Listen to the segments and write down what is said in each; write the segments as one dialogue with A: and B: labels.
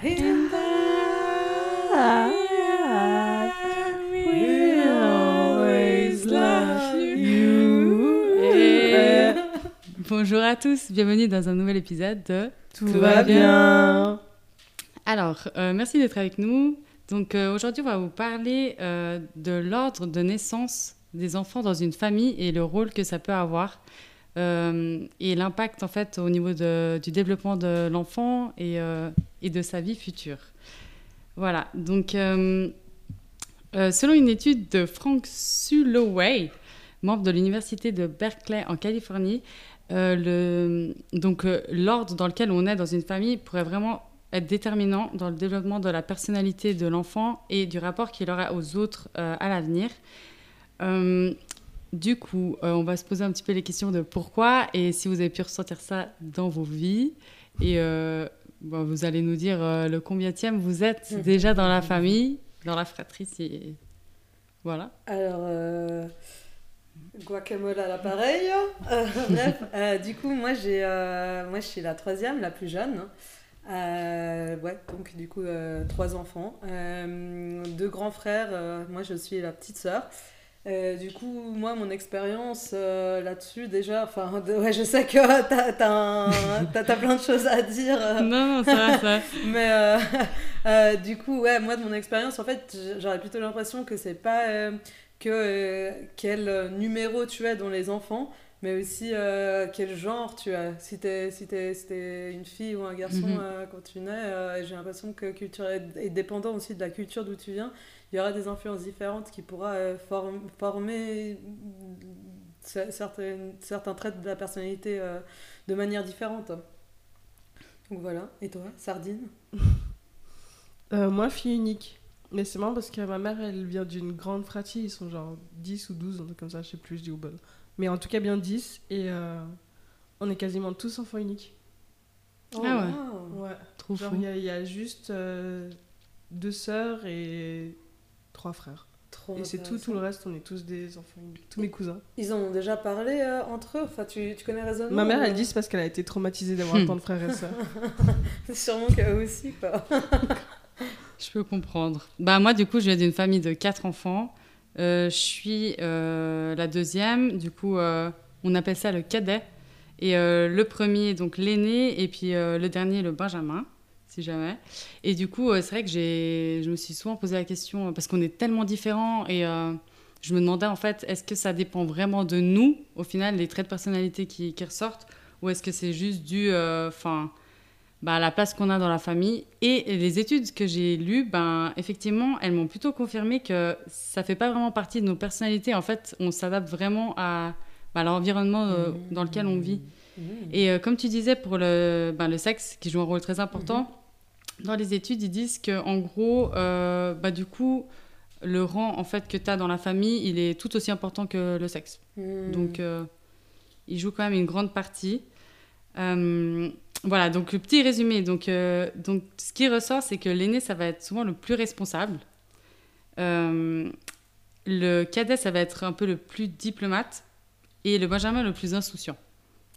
A: In the
B: we'll always love you.
A: Et-
B: Bonjour à tous, bienvenue dans un nouvel épisode de
A: Tout va bien.
B: Alors, euh, merci d'être avec nous. Donc euh, aujourd'hui, on va vous parler euh, de l'ordre de naissance des enfants dans une famille et le rôle que ça peut avoir et l'impact en fait au niveau du développement de l'enfant et, euh, et de sa vie future. Voilà. Donc, euh, euh, selon une étude de Frank Suloway, membre de l'université de Berkeley en Californie, euh, donc euh, l'ordre dans lequel on est dans une famille pourrait vraiment être déterminant dans le développement de la personnalité de l'enfant et du rapport qu'il aura aux autres euh, à l'avenir. Du coup, euh, on va se poser un petit peu les questions de pourquoi et si vous avez pu ressentir ça dans vos vies. Et euh, bon, vous allez nous dire euh, le combienième vous êtes déjà dans la famille, dans la fratrie. Voilà.
A: Alors, euh, guacamole à l'appareil. Bref, du coup, moi, j'ai, moi, je suis la troisième, la plus jeune. Euh, ouais, donc du coup, euh, trois enfants. Euh, deux grands frères, moi, je suis la petite sœur. Euh, du coup, moi, mon expérience euh, là-dessus, déjà, enfin, ouais, je sais que t'as, t'as- t'as plein de choses à dire. euh,
B: Non, non, ça va, ça va.
A: mais euh, du coup, ouais, moi de mon expérience, en fait, j'aurais plutôt l'impression que c'est pas que quel numéro tu es dans les enfants, mais aussi quel genre tu as. Si t'es si t'es- si une fille ou un garçon
B: Mhm.
A: quand tu nais, j'ai l'impression que culture est, est dépendant aussi de la culture d'où tu viens. Il y aura des influences différentes qui pourra euh, form- former cer- certaines, certains traits de la personnalité euh, de manière différente. Donc voilà. Et toi, Sardine?
C: Euh, moi, fille unique. Mais c'est marrant parce que ma mère, elle vient d'une grande fratrie. Ils sont genre 10 ou 12, un truc comme ça, je sais plus, je dis au bol. Mais en tout cas, bien 10. Et euh, on est quasiment tous enfants uniques.
B: Ah ouais.
A: wow.
C: Ouais.
B: Trop
C: Genre,
B: fou.
C: il y, a- il y a juste euh, deux sœurs et trois frères.
A: Trop
C: et c'est tout, tout le reste, on est tous des enfants. Tous mes cousins.
A: Ils en ont déjà parlé euh, entre eux? Enfin, tu, tu connais raisonnement
C: Ma mère, elle dit c'est parce qu'elle a été traumatisée d'avoir
B: Hmm.
C: autant de frères et sœurs.
A: Sûrement qu'eux aussi, quoi.
B: Je peux comprendre. Bah moi, du coup, je viens d'une famille de quatre enfants. Euh, je suis euh, la deuxième. Du coup, euh, on appelle ça le cadet. Et euh, le premier, donc l'aîné, et puis euh, le dernier, le benjamin, si jamais. Et du coup, euh, c'est vrai que j'ai, je me suis souvent posé la question, euh, parce qu'on est tellement différents, et euh, je me demandais en fait, est-ce que ça dépend vraiment de nous, au final, les traits de personnalité qui, ressortent, ou est-ce que c'est juste dû, bah, à la place qu'on a dans la famille. Et les études que j'ai lues, ben, effectivement, elles m'ont plutôt confirmé que ça fait pas vraiment partie de nos personnalités. En fait, on s'adapte vraiment à, bah, l'environnement dans lequel on vit.
A: Mmh.
B: Et euh, comme tu disais, pour le, ben, le sexe, qui joue un rôle très important, dans les études, ils disent que en gros, euh, bah, du coup, le rang en fait, que tu as dans la famille, il est tout aussi important que le sexe.
A: Mmh.
B: Donc, euh, il joue quand même une grande partie. Voilà, donc le petit résumé. Donc, donc ce qui ressort, c'est que l'aîné, ça va être souvent le plus responsable. Le cadet, ça va être un peu le plus diplomate. Et le benjamin, le plus insouciant.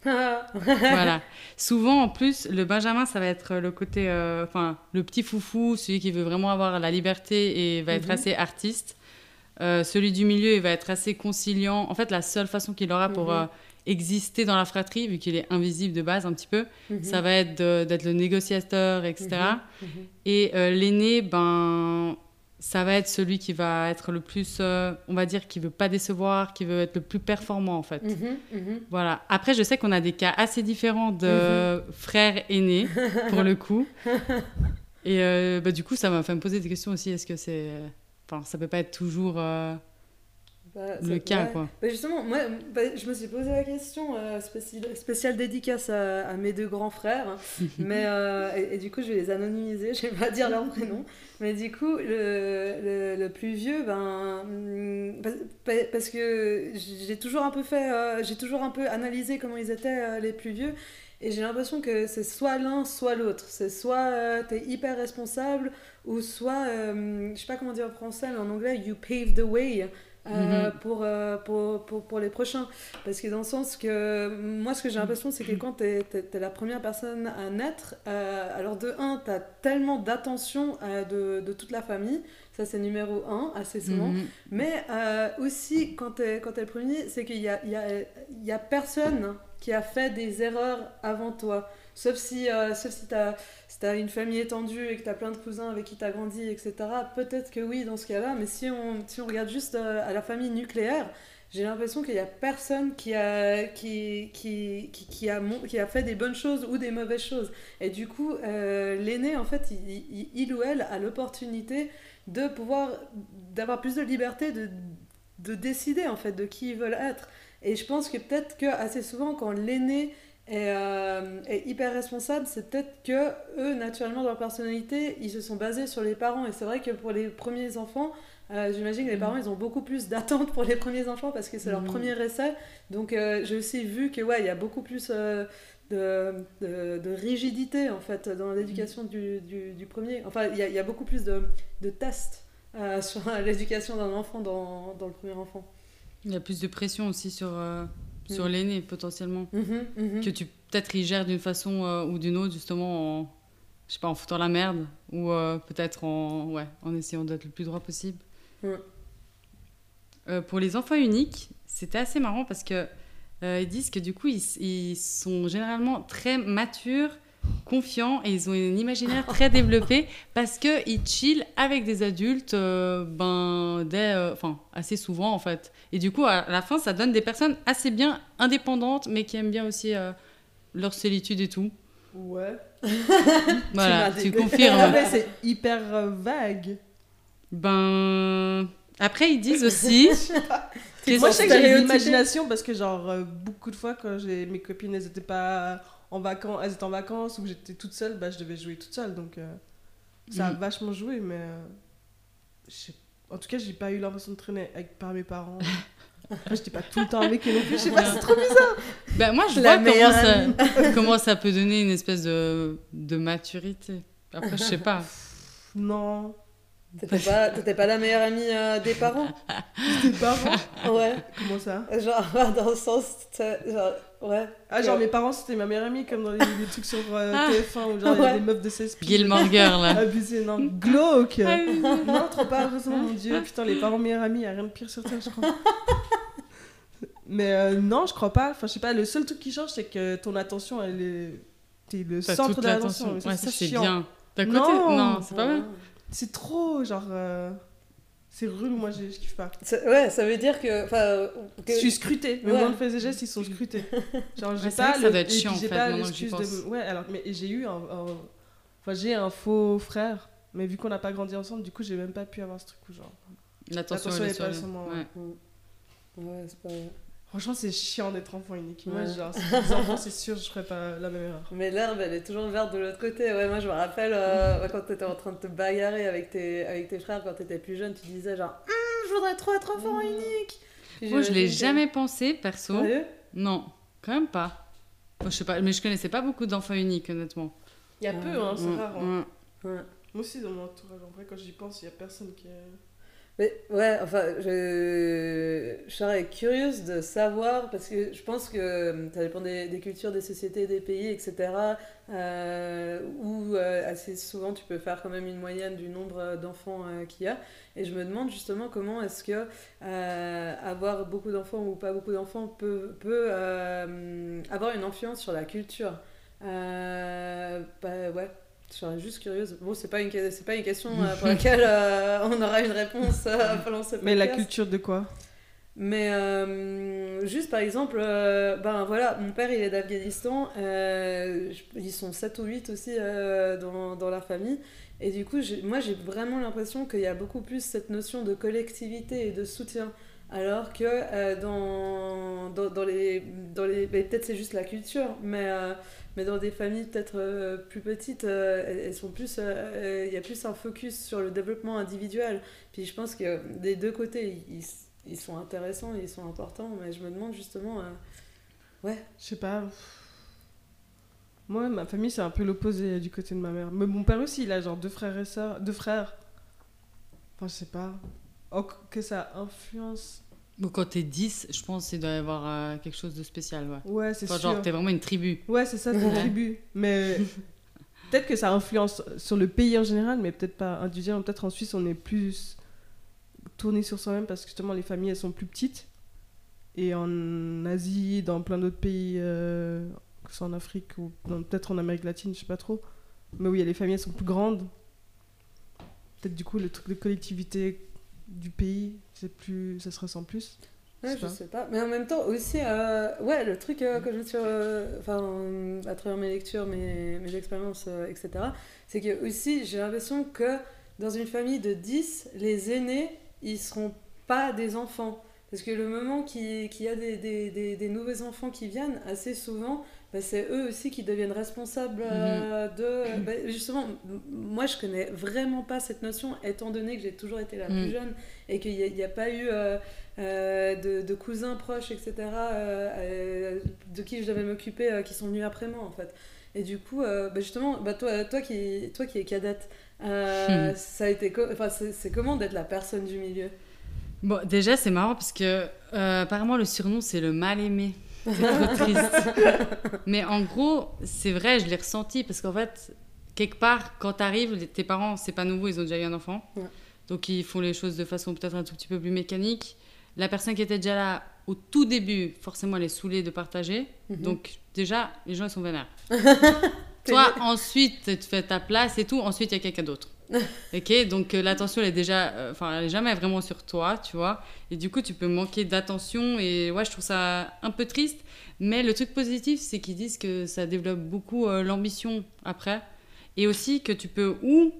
B: Voilà. Souvent, en plus, le benjamin, ça va être le côté, euh, enfin, le petit foufou, celui qui veut vraiment avoir la liberté et va être
A: Mhm.
B: assez artiste. Euh, celui du milieu, il va être assez conciliant. En fait, la seule façon qu'il aura pour
A: Mhm.
B: euh, exister dans la fratrie, vu qu'il est invisible de base un petit peu,
A: Mhm.
B: ça va être d'être le négociateur, etc. Et l'aîné, ben, ça va être celui qui va être le plus, euh, on va dire, qui veut pas décevoir, qui veut être le plus performant en fait.
A: Mhm. Mhm.
B: Voilà. Après, je sais qu'on a des cas assez différents de frères aînés, pour le coup. Et euh, bah, du coup, ça m'a fait me poser des questions aussi. Est-ce que c'est. Enfin, ça peut pas être toujours euh,
A: Bah,
B: le cas,
A: ouais.
B: quoi.
A: Bah, justement, moi, bah, je me suis posé la question, euh, spéciale, spéciale dédicace à, à mes deux grands frères, mais, euh, et, et du coup je vais les anonymiser, je vais pas dire leur prénom, mais du coup le, le, le plus vieux, ben, hum, parce, pa- parce que j'ai toujours un peu fait, euh, j'ai toujours un peu analysé comment ils étaient les plus vieux, et j'ai l'impression que c'est soit l'un, soit l'autre, c'est soit euh, t'es hyper responsable, ou soit, euh, je sais pas comment dire en français, mais en anglais, you pave the way. Euh,
B: Mhm.
A: pour, euh, pour, pour, pour les prochains. Parce que dans le sens que moi, ce que j'ai l'impression, c'est que quand tu es, la première personne à naître, euh, alors de un, tu as tellement d'attention euh, de, de toute la famille, ça c'est numéro un, assez souvent.
B: Mhm.
A: Mais euh, aussi, quand tu es, quand t'es le premier, c'est qu'il y a, y, a, y a personne qui a fait des erreurs avant toi. Sauf si, euh, sauf si tu as, si as une famille étendue et que tu as plein de cousins avec qui tu as grandi, etc. Peut-être que oui, dans ce cas-là. Mais si on, si on regarde juste euh, à la famille nucléaire, j'ai l'impression qu'il n'y a personne qui a, qui, qui, qui, qui a, qui a fait des bonnes choses ou des mauvaises choses. Et du coup, euh, l'aîné, en fait, il, il- il ou elle a l'opportunité de pouvoir, d'avoir plus de liberté, de, de décider, en fait, de qui ils veulent être. Et je pense que peut-être que assez souvent, quand l'aîné est, euh, hyper responsable, c'est peut-être que eux, naturellement, dans leur personnalité, ils se sont basés sur les parents. Et c'est vrai que pour les premiers enfants, euh, j'imagine que les
B: Mhm.
A: parents, ils ont beaucoup plus d'attentes pour les premiers enfants parce que c'est leur
B: Mhm.
A: premier essai. Donc euh, j'ai aussi vu que ouais, il y a beaucoup plus euh, de, de, de rigidité en fait dans l'éducation du, du, du premier. Enfin, il y y a beaucoup plus de, de tests sur l'éducation d'un enfant dans, dans le premier enfant.
B: Il y a plus de pression aussi sur, sur
A: Mhm.
B: l'aîné, potentiellement.
A: Mhm, mhm.
B: Que tu, peut-être, il gère d'une façon euh, ou d'une autre, justement, en, je sais pas, en foutant la merde. Ou euh, peut-être en, ouais, en essayant d'être le plus droit possible.
A: Ouais.
B: Euh, pour les enfants uniques, c'était assez marrant parce que ils disent que du coup, ils, ils sont généralement très matures, confiants et ils ont une imaginaire très développée parce que ils chillent avec des adultes, euh, ben, dès, euh, enfin, assez souvent en fait. Et du coup, à la fin, ça donne des personnes assez bien indépendantes, mais qui aiment bien aussi euh, leur solitude et tout.
C: Ouais.
B: Voilà, tu
A: dit-
B: confirmes.
C: c'est hyper vague.
B: Ben. Après, ils disent aussi.
C: Moi, je sais que j'ai imagination parce que, genre, beaucoup de fois, quand j'ai mes copines, elles étaient pas en vacances, elles étaient en vacances ou que j'étais toute seule, bah, je devais jouer toute seule. Donc, euh, ça a
B: Mhm.
C: vachement joué, mais. euh, je En tout cas, j'ai pas eu l'impression de traîner avec, par mes parents. Après, j'étais pas tout le temps avec eux non plus. Je sais pas, c'est trop bizarre.
B: Ben, moi, je
A: La
B: vois comment ça,
A: amie.
B: comment ça peut donner une espèce de, de maturité. Après, je sais pas.
C: Non.
A: T'étais pas, t'étais pas la meilleure amie euh, des parents?
C: Tes parents?
A: Ouais.
C: Comment ça?
A: Genre, dans le sens. Genre, ouais.
C: Ah, genre,
A: Ouais.
C: mes parents, c'était ma meilleure amie, comme dans les, les trucs sur euh,
B: Ah.
C: TF1 où genre, il y a des meufs de 16 piges.
B: Gilmore Girl, là.
C: Abusé, non. Glauque
B: Ah.
C: Non, trop pas, heureusement, mon dieu. Putain, les parents meilleurs amis, y a rien de pire sur Terre, je crois. Mais euh, non, je crois pas. Enfin, je sais pas, le seul truc qui change, c'est que ton attention, elle est. T'es le
B: T'as
C: centre de l'attention.
B: Ouais, ça, c'est bien. D'un côté,
C: Non.
B: non, c'est pas vrai.
C: C'est trop, genre. euh, C'est relou, moi, je je kiffe pas.
A: Ça- Ouais, ça veut dire que.
C: Je suis scrutée. Mes
A: Ouais.
C: moindres faits et gestes, ils sont scrutés. Genre, j'ai
B: Ouais,
C: pas
B: que ça
C: le-
B: doit être chiant, en
C: j'ai
B: fait,
C: pas
B: maintenant que j'y
C: l'excuse de. Ouais, alors, mais j'ai eu un. un- Enfin, j'ai un faux frère, mais vu qu'on n'a pas grandi ensemble, du coup, j'ai même pas pu avoir ce truc où, genre.
B: L'attention, elle est
C: pas
B: le-
C: sur moi,
B: ouais.
A: Ouais, c'est pas.
C: Franchement, c'est chiant d'être enfant unique. Moi,
A: Ouais.
C: genre, si des enfants, c'est sûr, je ferais pas la même erreur.
A: Mais l'herbe, elle est toujours verte de l'autre côté. Ouais, moi, je me rappelle euh, quand t'étais en train de te bagarrer avec tes, avec tes frères quand t'étais plus jeune, tu disais genre Hum, Je voudrais trop être enfant unique. Puis
B: Moi, je l'ai jamais pensé, perso.
A: Sérieux?
B: Non, quand même pas. Moi, je sais pas, mais je connaissais pas beaucoup d'enfants uniques, honnêtement.
C: Il y a peu, hein, c'est
B: Ouais,
C: rare. hein.
B: ouais.
A: Ouais.
C: Moi aussi, dans mon entourage, en vrai, quand j'y pense, il y a personne qui est.
A: Mais ouais, enfin, je, je serais curieuse de savoir, parce que je pense que euh, ça dépend des, cultures, des sociétés, des pays, etc. Euh, où euh, assez souvent tu peux faire quand même une moyenne du nombre d'enfants qu'il y a. Et je me demande justement comment est-ce que avoir beaucoup d'enfants ou pas beaucoup d'enfants peut, avoir une influence sur la culture. Bah ouais. Je serais juste curieuse. Bon, c'est pas une, c'est pas une question euh, pour laquelle euh, on aura une réponse euh, pendant ce
C: Mais la
A: podcast.
C: culture de quoi?
A: Mais euh, juste par exemple, euh, ben voilà, mon père il est d'Afghanistan, ils sont 7 ou 8 aussi dans, dans la famille. Et du coup, moi j'ai vraiment l'impression qu'il y a beaucoup plus cette notion de collectivité et de soutien. Alors que dans, dans, dans les. Dans les peut-être c'est juste la culture, mais, mais dans des familles peut-être euh, plus petites, euh, elles, sont plus. euh, Il y a plus un focus sur le développement individuel. Puis je pense que des deux côtés, ils, ils sont intéressants, ils sont importants, mais je me demande justement. ouais.
C: Je sais pas. Moi, ma famille, c'est un peu l'opposé du côté de ma mère. Mais mon père aussi, il a genre deux frères et sœurs. Deux frères. Enfin, je sais pas. oh, que ça influence.
B: Bon, quand t'es 10, je pense qu'il doit y avoir euh, quelque chose de spécial, ouais.
C: Ouais, c'est
B: Enfin,
C: sûr.
B: genre, t'es vraiment une tribu.
C: Ouais, c'est ça, c'est une tribu. Mais peut-être que ça influence sur le pays en général, mais peut-être pas individuellement. Peut-être en Suisse, on est plus tourné sur soi-même parce que justement, les familles, elles sont plus petites. Et en Asie, dans plein d'autres pays, euh, que ce soit en Afrique ou peut-être en Amérique latine, je sais pas trop. Mais oui, les familles, elles sont plus grandes. Peut-être du coup, le truc de collectivité du pays, c'est plus, ça se ressent plus.
A: Ouais, je
C: pas.
A: sais pas. Mais en même temps, aussi, euh, ouais, le truc euh, que je me suis. euh, Enfin, euh, à travers mes lectures, mes, mes expériences, etc., c'est que aussi, j'ai l'impression que dans une famille de 10, les aînés, ils seront pas des enfants. Parce que le moment qu'il qu'il y a des, des, des, des nouveaux enfants qui viennent, assez souvent, bah, c'est eux aussi qui deviennent responsables euh, de. bah, justement, moi je connais vraiment pas cette notion, étant donné que j'ai toujours été la plus
B: Mm.
A: jeune et qu'il n'y a, pas eu euh, euh, de, de cousins proches, etc., euh, euh, de qui je devais m'occuper, euh, qui sont venus après moi en fait. Et du coup, euh, bah, justement, toi, toi, qui, toi qui es cadette, euh, ça a été enfin, c'est comment d'être la personne du milieu?
B: Bon, déjà, c'est marrant parce que euh, apparemment, le surnom, c'est le mal-aimé. C'est trop triste. Mais en gros, c'est vrai, je l'ai ressenti parce qu'en fait, quelque part, quand t'arrives, tes parents, c'est pas nouveau, ils ont déjà eu un enfant.
A: Ouais.
B: Donc, ils font les choses de façon peut-être un tout petit peu plus mécanique. La personne qui était déjà là au tout début, forcément, elle est saoulée de partager.
A: Mhm.
B: Donc, déjà, les gens, ils sont vénères. Toi, ensuite, tu fais ta place et tout. Ensuite, il y a quelqu'un d'autre. ok, donc euh, l'attention, elle est déjà. euh, Enfin, elle est jamais vraiment sur toi, tu vois. Et du coup, tu peux manquer d'attention. Et ouais, je trouve ça un peu triste. Mais le truc positif, c'est qu'ils disent que ça développe beaucoup euh, l'ambition après. Et aussi que tu peux ou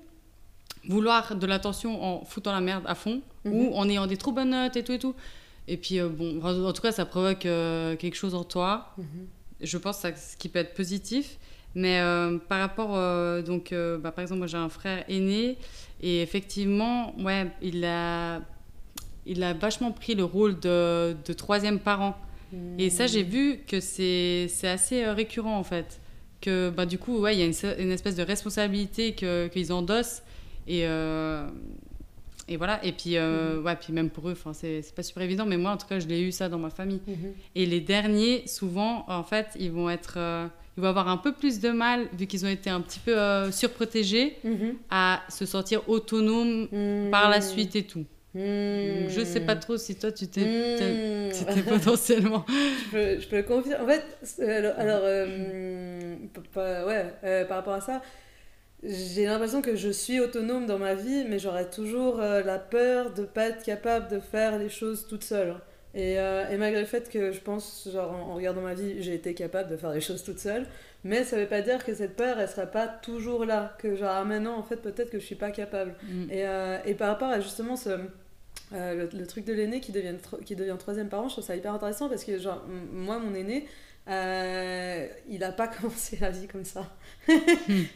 B: vouloir de l'attention en foutant la merde à fond,
A: Mhm.
B: ou en ayant des trop bonnes notes et tout et tout. Et puis, bon, en tout cas, ça provoque quelque chose en toi
A: Mhm.
B: je pense que ça- ce qui peut être positif. Mais euh, par rapport, euh, donc, euh, bah, par exemple, moi j'ai un frère aîné et effectivement, ouais, il a, il a vachement pris le rôle de, de troisième parent. Et ça, j'ai vu que c'est assez récurrent en fait. Que bah, du coup, ouais, il y a une, espèce de responsabilité qu'ils endossent. Et, et voilà. Et puis, euh, ouais, puis même pour eux, c'est pas super évident. Mais moi, en tout cas, je l'ai eu ça dans ma famille.
A: Mhm.
B: Et les derniers, souvent, en fait, ils vont être, ils vont avoir un peu plus de mal vu qu'ils ont été un petit peu euh, surprotégés
A: Mhm.
B: à se sentir autonomes
A: Mhm.
B: par la suite et tout.
A: Mhm.
B: Donc, je sais pas trop si toi tu t'es,
A: Mhm.
B: potentiellement.
A: je, peux, je peux le confirmer. En fait, c'est- alors, alors, euh, pas- ouais, euh, par rapport à ça, j'ai l'impression que je suis autonome dans ma vie, mais j'aurais toujours euh, la peur de pas être capable de faire les choses toute seule. Et, euh, et malgré le fait que je pense, genre en, en regardant ma vie, j'ai été capable de faire les choses toute seule, mais ça veut pas dire que cette peur, elle sera pas toujours là. Que genre, ah, maintenant, en fait, peut-être que je suis pas capable.
B: Mm.
A: Et, euh, et par rapport à justement ce, euh, le, le truc de l'aîné qui devient, qui devient troisième parent, je trouve ça hyper intéressant parce que, genre, moi, mon aîné, euh, il a pas commencé la vie comme ça.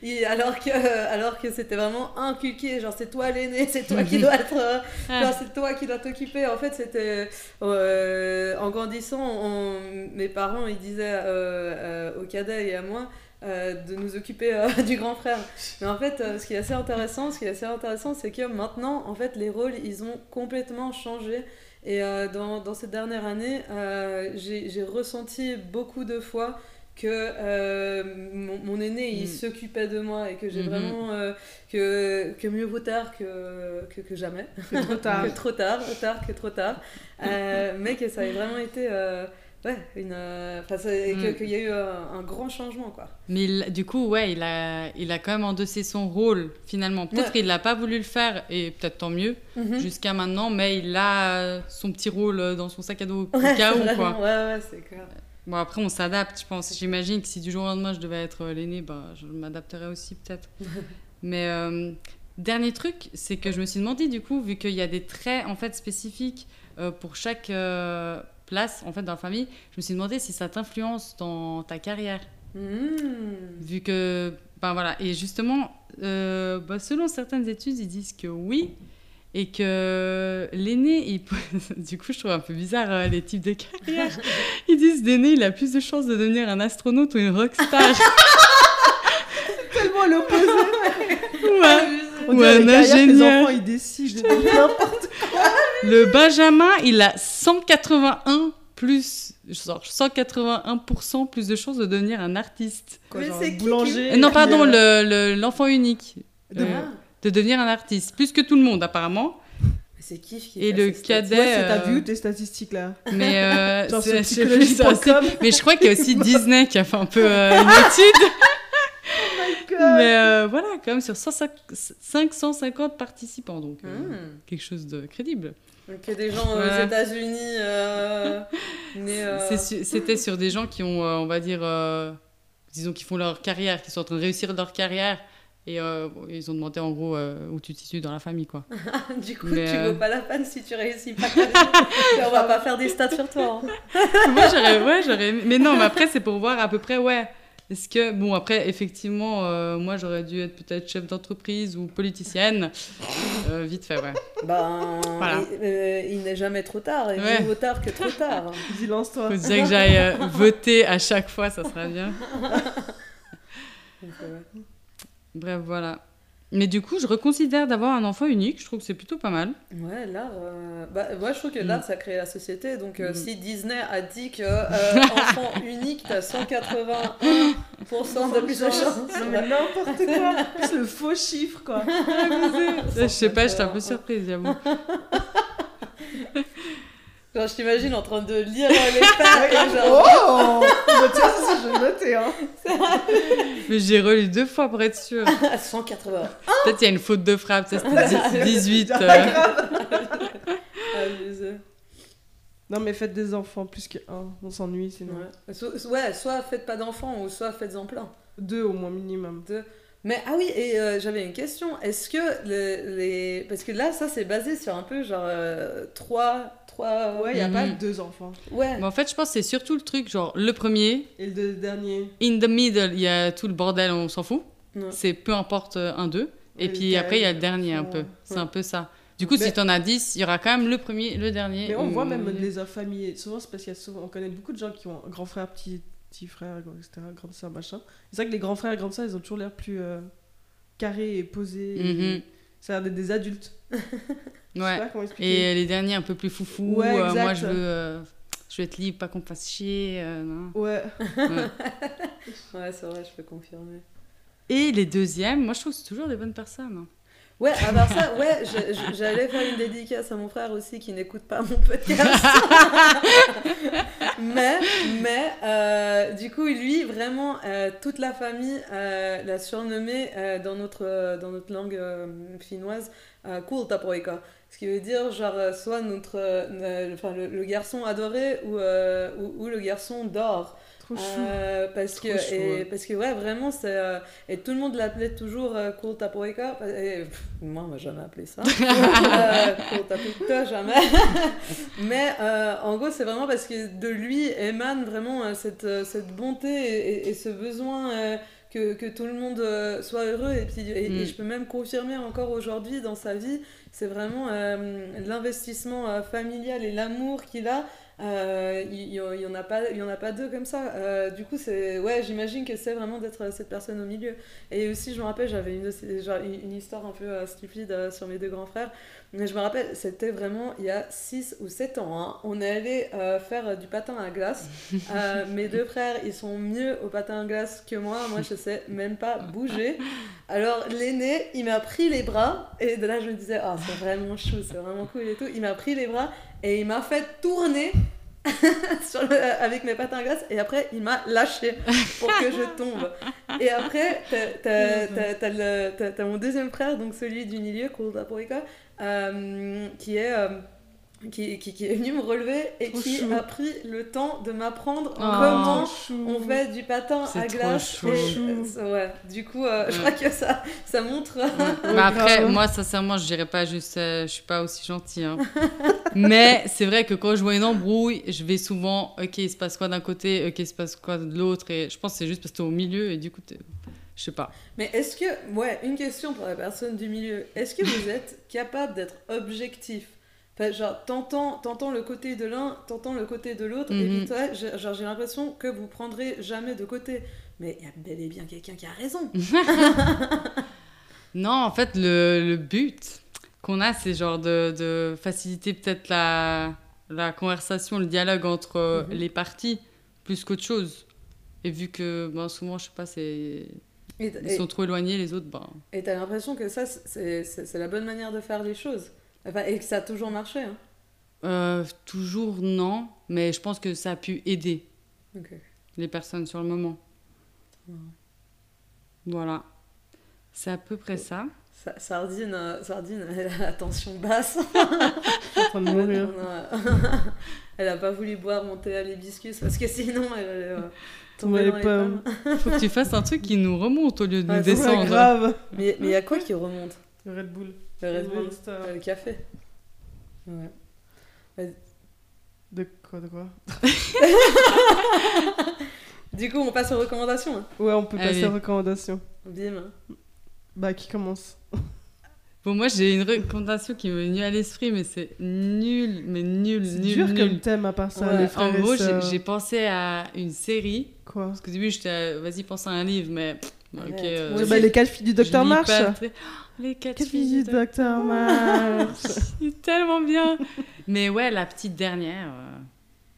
A: Il- alors que, alors que c'était vraiment inculqué, genre, c'est toi l'aîné, c'est toi qui dois être.
B: Ah.
A: c'est toi qui dois t'occuper. En fait, c'était. euh, en grandissant, on- mes parents, ils disaient euh, euh, au cadet et à moi. de nous occuper du grand frère. Mais en fait, ce qui est assez intéressant, ce qui est assez intéressant, c'est que maintenant, en fait, les rôles, ils ont complètement changé. Et euh, dans, dans cette dernière année, euh, j'ai ressenti beaucoup de fois que euh, mon, mon aîné, il
B: Mm.
A: s'occupait de moi et que j'ai
B: Mhm.
A: vraiment... euh, que, que mieux vaut tard que, que, que jamais.
C: Que trop tard.
A: que trop tard, tard que trop tard. Euh, mais que ça ait vraiment été... euh, ouais, une... euh,
B: Mm.
A: qu'il y a eu un, un grand changement, quoi.
B: Mais il- du coup, ouais, il a, il a quand même endossé son rôle finalement. Peut-être
A: Ouais.
B: qu'il n'a pas voulu le faire et peut-être tant mieux
A: Mhm.
B: jusqu'à maintenant, mais il a euh, son petit rôle euh, dans son sac à dos au
A: Ouais,
B: cas où quoi.
A: Ouais, ouais, c'est clair.
B: Bon, après, on s'adapte, je pense. J'imagine que si du jour au lendemain, je devais être euh, l'aîné, bah, je m'adapterais aussi, peut-être. Mais euh, dernier truc, c'est que je me suis demandé, du coup, vu qu'il y a des traits, en fait, spécifiques euh, pour chaque euh, place, en fait, dans la famille, je me suis demandé si ça t'influence dans ta carrière.
A: Mm.
B: Vu que... Ben voilà. Et justement, euh, bah, selon certaines études, ils disent que oui, et que l'aîné, il du coup, je trouve un peu bizarre euh, les types de carrière. Ils disent l'aîné, il a plus de chances de devenir un astronaute ou une rockstar.
C: Tellement l'opposé.
B: ouais.
C: On
B: Ou un
C: les carrières
B: ingénieur.
C: enfants, ils décident. N'importe
B: Le Benjamin, il a 181 plus, genre 181% plus de chances de devenir un artiste.
C: quoi.
A: Mais
C: genre
A: qui
C: boulanger.
B: Euh, non, pardon,
C: puis,
B: le- le- l'enfant unique.
C: de-
B: Euh, de devenir un artiste, plus que tout le monde apparemment.
A: Mais c'est kiff qui
B: Et le cadet-
C: Ouais, c'est t'as
B: euh,
C: vu tes statistiques là?
B: Mais euh,
C: Genre
B: je sais plus, c'est assez-
C: psychologie.com.
B: Mais je crois qu'il y a aussi Disney qui a fait un peu euh, une étude. Mais euh, voilà, quand même sur 105 550 participants, donc euh,
A: Hmm.
B: quelque chose de crédible.
A: Donc des gens aux
B: Ouais.
A: États-Unis euh, euh,
B: C'était sur des gens qui ont, euh, on va dire, euh, disons, qui font leur carrière, qui sont en train de réussir leur carrière. Et euh, ils ont demandé en gros euh, où tu te situes dans la famille, quoi.
A: Du coup,
B: Mais,
A: tu
B: euh,
A: vaux pas la peine si tu réussis pas. on va pas faire des stats sur toi. hein.
B: Moi, j'aurais, ouais, j'aurais aimé- Mais non, mais après, c'est pour voir à peu près, ouais. Est-ce que, bon, après, effectivement, euh, moi, j'aurais dû être peut-être chef d'entreprise ou politicienne. Euh, vite fait, ouais.
A: Ben,
B: Voilà.
A: il, euh, il n'est jamais trop tard. Et
B: Ouais.
A: mieux vaut tard que trop tard.
C: Dis lance-toi.
B: Faut dire que j'aille euh, voter à chaque fois, ça sera bien. Bref, voilà. Mais du coup, je reconsidère d'avoir un enfant unique. Je trouve que c'est plutôt pas mal.
A: Ouais, l'art. euh, Bah, moi, je trouve que
B: Mm.
A: l'art, ça crée la société. Donc, euh,
B: Mm.
A: si Disney a dit que euh, enfant unique, t'as 181% de plus de chance.
C: Mais n'importe quoi. Plus, le faux chiffre, quoi.
B: Je sais pas, j'étais un peu surprise, j'avoue.
A: Genre, je t'imagine en train de lire les genre,
C: Oh Tiens, ça, je vais noter, hein.
B: Mais j'ai relu deux fois pour être sûre.
A: 180.
B: Peut-être il y a une faute de frappe, ça, c'était dix- 18.
C: Ah,
B: euh.
C: grave.
A: Abusé.
C: Non, mais faites des enfants plus que un. On s'ennuie sinon.
A: Ouais. So- ouais, soit faites pas d'enfants ou soit faites-en plein.
C: Deux au moins minimum.
A: Mais ah oui, et euh, j'avais une question. Est-ce que le- les. Parce que là, ça, c'est basé sur un peu genre euh, trois. trois...
C: Ouais, il n'y a
B: Mhm.
C: pas deux enfants.
A: Ouais.
B: Mais en fait, je pense que c'est surtout le truc, genre le premier,
C: Et le deux- dernier.
B: in the middle, il y a tout le bordel, on s'en fout.
A: Ouais.
B: C'est peu importe euh, un, deux. Et
C: Et
B: puis après, il y a le
C: dernier,
B: un
C: ouais.
B: peu. C'est un peu ça. Du coup,
C: Mais-
B: si t'en as 10, il y aura quand même le premier, le dernier.
C: Mais on
B: ou-
C: voit même les familles. Souvent, c'est parce qu'il y a souvent, on connaît beaucoup de gens qui ont un grand frère, petit, petit frère, etc., grande sœur, machin. C'est vrai que les grands frères et grandes sœurs, ils ont toujours l'air plus euh, carrés et posés. et
B: Mhm.
C: Ça a l'air d'être des adultes.
B: Ouais. Et les derniers un peu plus foufou.
C: Ouais,
B: euh, moi, je veux, euh, je veux être libre, pas qu'on me fasse chier. euh, non.
C: Ouais.
B: Ouais.
A: Ouais, c'est vrai, je peux confirmer.
B: Et les deuxièmes, moi, je trouve que c'est toujours des bonnes personnes. hein.
A: Ouais, à part ça, ouais, j'allais faire une dédicace à mon frère aussi qui n'écoute pas mon podcast. mais, mais, euh, du coup, lui, vraiment, euh, toute la famille euh, l'a surnommé dans, notre, dans notre langue finnoise Cool Tapoika. Ce qui veut dire, genre, soit notre, enfin, le, garçon adoré ou, ou, ou le garçon d'or.
C: Trop chou.
A: Euh, parce
C: Trop
A: que
C: chou,
A: et,
C: ouais.
A: parce que ouais vraiment c'est euh, et tout le monde l'appelait toujours euh, Cool pff, moi on m'a jamais appelé ça euh, Cool Tapoeka jamais mais en gros c'est vraiment parce que de lui émane vraiment cette, cette bonté et, et- et ce besoin que, que tout le monde soit heureux et puis et,
B: Mm.
A: et je peux même confirmer encore aujourd'hui dans sa vie c'est vraiment l'investissement familial et l'amour qu'il a il y, il y en a pas il y en a pas deux comme ça. Euh, du coup c'est ouais j'imagine que c'est vraiment d'être euh, cette personne au milieu. Et aussi je me rappelle j'avais une, histoire un peu euh, stupide euh, sur mes deux grands frères. Mais je me rappelle c'était vraiment il y a 6 ou 7 ans hein. on est allé euh, faire euh, du patin à glace. Euh, mes deux frères ils sont mieux au patin à glace que moi. Moi je sais même pas bouger. Alors l'aîné il m'a pris les bras. Et de là je me disais ah c'est vraiment chou c'est vraiment cool et tout. Il m'a pris les bras et il m'a fait tourner avec mes patins à glace et après il m'a lâché pour que je tombe. Et après, t'as- mon deuxième frère, donc celui du milieu, Kurdapoika, euh, qui est. euh, qui, qui, qui est venu me relever et
C: Trop
A: qui
C: chou.
A: a pris le temps de m'apprendre
B: Oh.
A: comment on fait du patin à
B: trop
A: glace.
B: chou.
A: et-
C: Chou.
A: euh, ouais, du coup, euh, je
B: Ouais.
A: crois que ça, ça montre.
B: Mais après,
C: grave.
B: moi, sincèrement, je dirais pas juste, euh, je suis pas aussi gentille. hein. Mais c'est vrai que quand je vois une embrouille, je vais souvent, ok, il se passe quoi d'un côté, ok, il se passe quoi de l'autre, et je pense que c'est juste parce que t'es au milieu, et du coup, je sais pas.
A: Mais est-ce que, ouais, une question pour la personne du milieu, est-ce que vous êtes capable d'être objectif? Enfin, genre, t'entends, t'entends le côté de l'un, t'entends le côté de l'autre, et
B: Mhm.
A: toi, j'ai- genre, j'ai l'impression que vous prendrez jamais de côté. Mais il y a bel et bien quelqu'un qui a raison.
B: Non, en fait, le, le but qu'on a, c'est genre de, de faciliter peut-être la, la conversation, le dialogue entre
A: Mhm.
B: les parties, plus qu'autre chose. Et vu que ben, souvent, je sais pas, c'est...
A: Et
B: ils
A: et-
B: sont trop éloignés, les autres, ben...
A: et t'as l'impression que ça, c'est la bonne manière de faire les choses. Enfin, et que ça a toujours marché. Hein.
B: euh, toujours non, mais je pense que ça a pu aider les personnes sur le moment. Voilà. C'est à peu près ça.
A: Sa- Sardine, euh, Sardine, elle a la tension basse.
C: Je suis en train de mourir.
A: A- elle a pas voulu boire mon thé à l'hibiscus parce que sinon elle allait euh, tomber dans les
C: pommes.
B: Faut que tu fasses un truc qui nous remonte au lieu de
A: Ouais,
B: nous descendre.
C: grave.
A: Mais il y a quoi qui remonte?
C: Le Red Bull.
A: Le Red Bull
C: Monster.
A: Euh, Le café Ouais.
C: De quoi, de quoi
A: Du coup, on passe aux recommandations. hein.
C: Ouais, on peut passer aux recommandations.
A: Bim.
C: Bah, qui commence
B: Bon, moi, j'ai une recommandation qui m'est venue à l'esprit, mais c'est nul, mais nul,
C: C'est
B: nul,
C: dur
B: nul.
C: comme thème à part ça,
A: Ouais.
C: les
B: En
C: frères
B: gros,
C: et
B: j'ai pensé à une série.
C: Quoi
B: Parce qu'au début, j'étais, à- vas-y, pense à un livre, mais ok. Euh,
C: Ouais,
A: aussi.
C: bah, Les quatre filles du Docteur March
B: pas très- Les quatre,
C: Quatre filles du Docteur March
B: C'est tellement bien. Mais ouais, la petite dernière.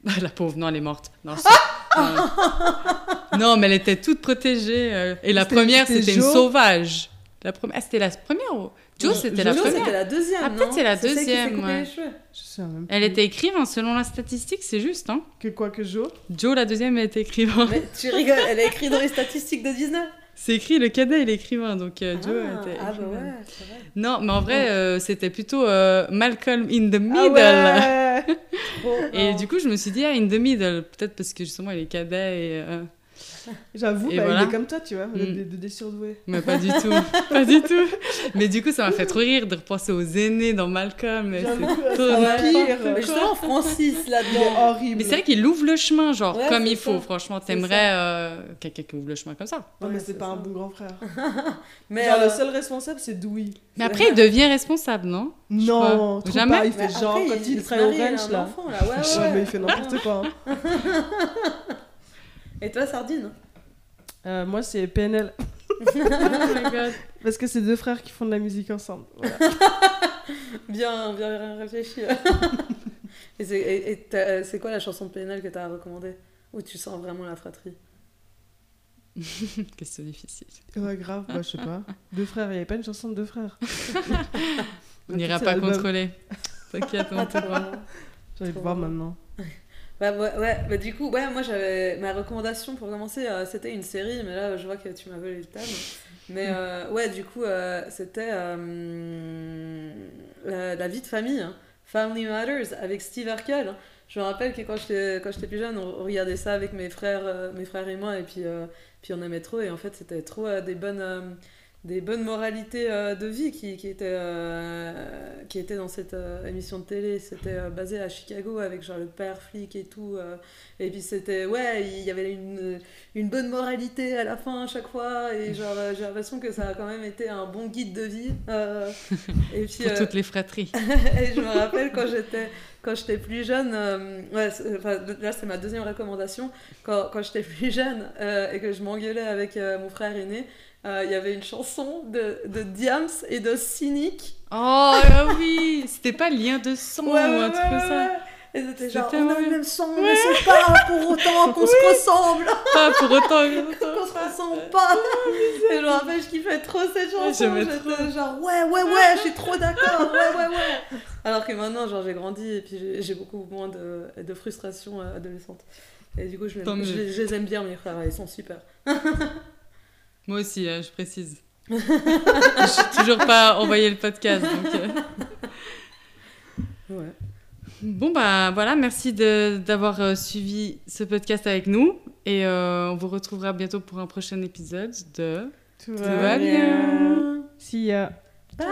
B: euh, La pauvre, non, elle est morte. Non, c'est- non. Non, mais elle était toute protégée. euh, Et la
C: C'était-
B: première,
C: c'était
B: c'était une sauvage. La première, ah, c'était la première. ou- Jo, c'était la
A: c'était
B: première.
A: la deuxième.
B: Ah, peut-être c'est la deuxième, ouais.
A: les cheveux.
C: Je sais même
B: Elle était écrivain, selon la statistique, c'est juste. Hein
C: Que quoi que Jo?
B: Jo, la deuxième, elle était écrivain.
A: Mais tu rigoles, elle a écrit dans les statistiques de 19.
B: C'est écrit, le cadet, il est écrivain. Donc, euh, Jo, elle
A: ah,
B: était
A: ah bah ouais, c'est vrai.
B: Non, mais en vrai, euh, c'était plutôt euh, Malcolm in the Middle.
C: Ah ouais
A: Trop
B: Et du coup, je me suis dit, ah, in the middle, peut-être parce que justement, il est cadet et.
C: J'avoue, bah,
B: voilà.
C: il est comme toi, tu vois,
B: Mm.
C: de, de, de surdoué.
B: Mais pas du tout, pas du tout. Mais du coup, ça m'a fait trop rire de repenser aux aînés dans Malcolm. c'est trop
C: pire.
A: Mais justement, Francis là-dedans.
C: horrible.
B: Mais c'est vrai qu'il ouvre le chemin, genre,
A: Ouais,
B: comme il faut.
A: ça.
B: Franchement, t'aimerais euh, quelqu'un qui ouvre le chemin comme ça.
C: Non, mais
A: Ouais,
C: c'est
A: c'est
C: pas
A: ça.
C: un bon grand frère.
A: Mais
C: Genre,
A: euh,
C: le seul responsable, c'est Dewey.
B: Mais après, il devient responsable, non?
C: Non,
B: Jamais
C: pas. Il fait genre, quand il, travaille au ranch, là.
A: Ouais, ouais,
C: Ouais,
A: ouais.
C: mais il fait n'importe quoi.
A: Et toi, Sardine
C: Euh, moi, c'est PNL.
B: Oh my god.
C: Parce que c'est deux frères qui font de la musique ensemble. Voilà.
A: Bien, bien réfléchi. et c'est- t'as- c'est quoi la chanson de PNL que t'as recommandée Où tu sens vraiment la fratrie
B: Question difficile.
C: Ouais, grave, bah, je sais pas. Deux frères, il y avait pas une chanson de deux frères.
B: On
C: Ouais,
B: n'ira pas contrôler. T'inquiète, on te voit.
C: J'allais le voir maintenant.
A: Bah ouais, ouais, bah du coup, ouais, moi j'avais ma recommandation pour commencer, euh, c'était une série, mais là je vois que tu m'as volé le thème. Mais euh, ouais, du coup, euh, c'était la, vie de famille, hein. Family Matters avec Steve Urkel. Je me rappelle que quand j'étais plus jeune, on, regardait ça avec mes frères, mes frères et moi, et puis puis on aimait trop. Et en fait, c'était trop des bonnes des bonnes moralités euh, de vie qui, qui, étaient, euh, qui étaient dans cette euh, émission de télé. C'était basé à Chicago avec genre le père flic et tout. et puis c'était, ouais, il y avait une, une bonne moralité à la fin à chaque fois. Et genre, j'ai l'impression que ça a quand même été un bon guide de vie. et puis,
B: Pour toutes les fratries.
A: et je me rappelle quand j'étais quand j'étais plus jeune, euh, ouais, enfin, là c'est ma deuxième recommandation. Quand, quand j'étais plus jeune euh, et que je m'engueulais avec euh, mon frère aîné, euh, il y avait une chanson de, de Diams et de Cynic.
B: Oh ah oui C'était pas lien de sang ou un truc comme ça.
A: Et c'était genre, on a
B: ouais.
A: le même sang, mais c'est pas pour autant qu'on se ressemble,
B: Pas pour autant.
A: qu'on se ressemble pas. et je me rappelle, je kiffais trop cette chanson. J'étais genre, ouais, ouais, ouais, je suis trop d'accord, ouais, ouais, ouais. Alors que maintenant, genre, j'ai grandi et puis j'ai- beaucoup moins de, de frustration euh, adolescente. Et du coup, je, je, je les aime bien, mes frères, ils sont super.
B: Moi aussi, hein, je précise. je suis toujours pas envoyé le podcast. Donc, euh.
A: Ouais.
B: Bon, bah voilà, merci de- d'avoir euh, suivi ce podcast avec nous. Et euh, on vous retrouvera bientôt pour un prochain épisode de
C: Tout
B: Tout va bien.
C: See ya.
A: Bye.